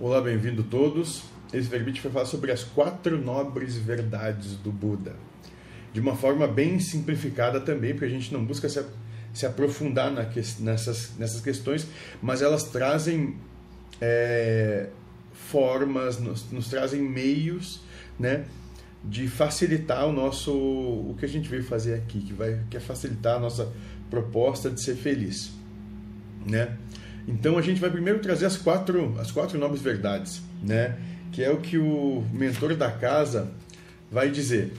Olá, bem-vindo todos. Esse verbete vai falar sobre as quatro nobres verdades do Buda. De uma forma bem simplificada também, porque a gente não busca se, se aprofundar na, nessas, nessas questões, mas elas trazem é, formas, nos, nos, trazem meios né, de facilitar o nosso o que a gente veio fazer aqui, que vai que é facilitar a nossa proposta de ser feliz, né? Então a gente vai primeiro trazer as quatro, as quatro nobres verdades, né? Que é o que o mentor da casa vai dizer.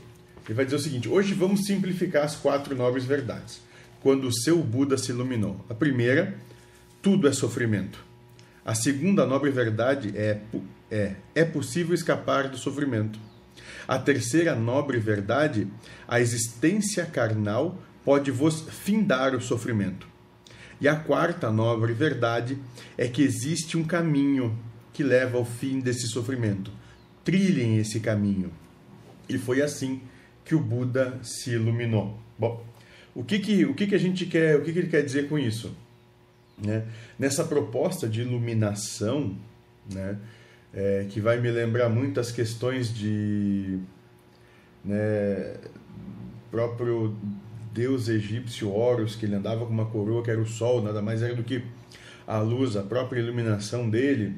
Ele vai dizer o seguinte: hoje vamos simplificar as quatro nobres verdades. Quando o seu Buda se iluminou. A primeira, tudo é sofrimento. A segunda nobre verdade é é é possível escapar do sofrimento. A terceira nobre verdade, a existência carnal pode vos findar o sofrimento. E a quarta nobre verdade é que existe um caminho que leva ao fim desse sofrimento. Trilhem esse caminho. E foi assim que o Buda se iluminou. Bom, o que que, o que, que a gente quer, o que, que ele quer dizer com isso? Né? Nessa proposta de iluminação, né, é, que vai me lembrar muito as questões de né, próprio deus egípcio Horus, que ele andava com uma coroa que era o sol, nada mais era do que a luz, a própria iluminação dele,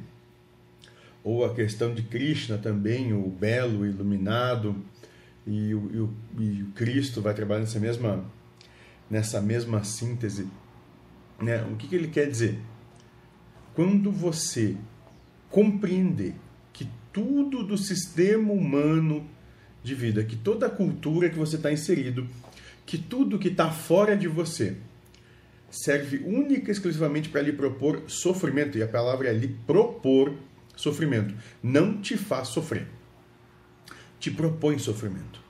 ou a questão de Krishna também, o belo, iluminado, e o, e o, e o Cristo vai trabalhar nessa mesma, nessa mesma síntese. Né? O que, que ele quer dizer? Quando você compreender que tudo do sistema humano de vida, que toda a cultura que você está inserido, que tudo que está fora de você serve única e exclusivamente para lhe propor sofrimento, e a palavra é lhe propor sofrimento, não te faz sofrer, te propõe sofrimento.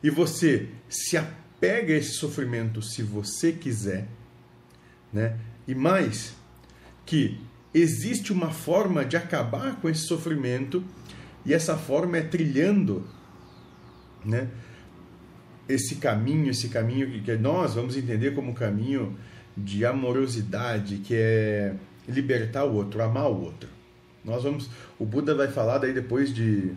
E você se apega a esse sofrimento se você quiser, né? E mais, que existe uma forma de acabar com esse sofrimento, e essa forma é trilhando, né? Esse caminho, esse caminho que nós vamos entender como caminho de amorosidade, que é libertar o outro, amar o outro. Nós vamos, o Buda vai falar daí depois de,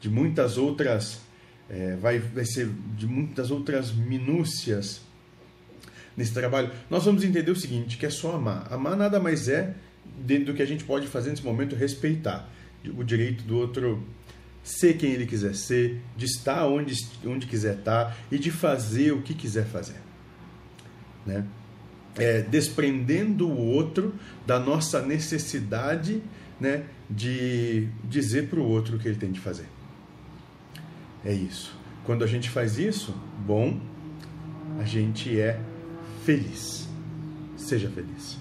de muitas outras, é, vai, vai ser de muitas outras minúcias nesse trabalho. Nós vamos entender o seguinte, que é só amar. Amar nada mais é dentro do que a gente pode fazer nesse momento respeitar o direito do outro ser quem ele quiser ser, de estar onde, onde quiser estar e de fazer o que quiser fazer. Né? É, desprendendo o outro da nossa necessidade né, de dizer para o outro o que ele tem de fazer. É isso. Quando a gente faz isso, bom, a gente é feliz. Seja feliz.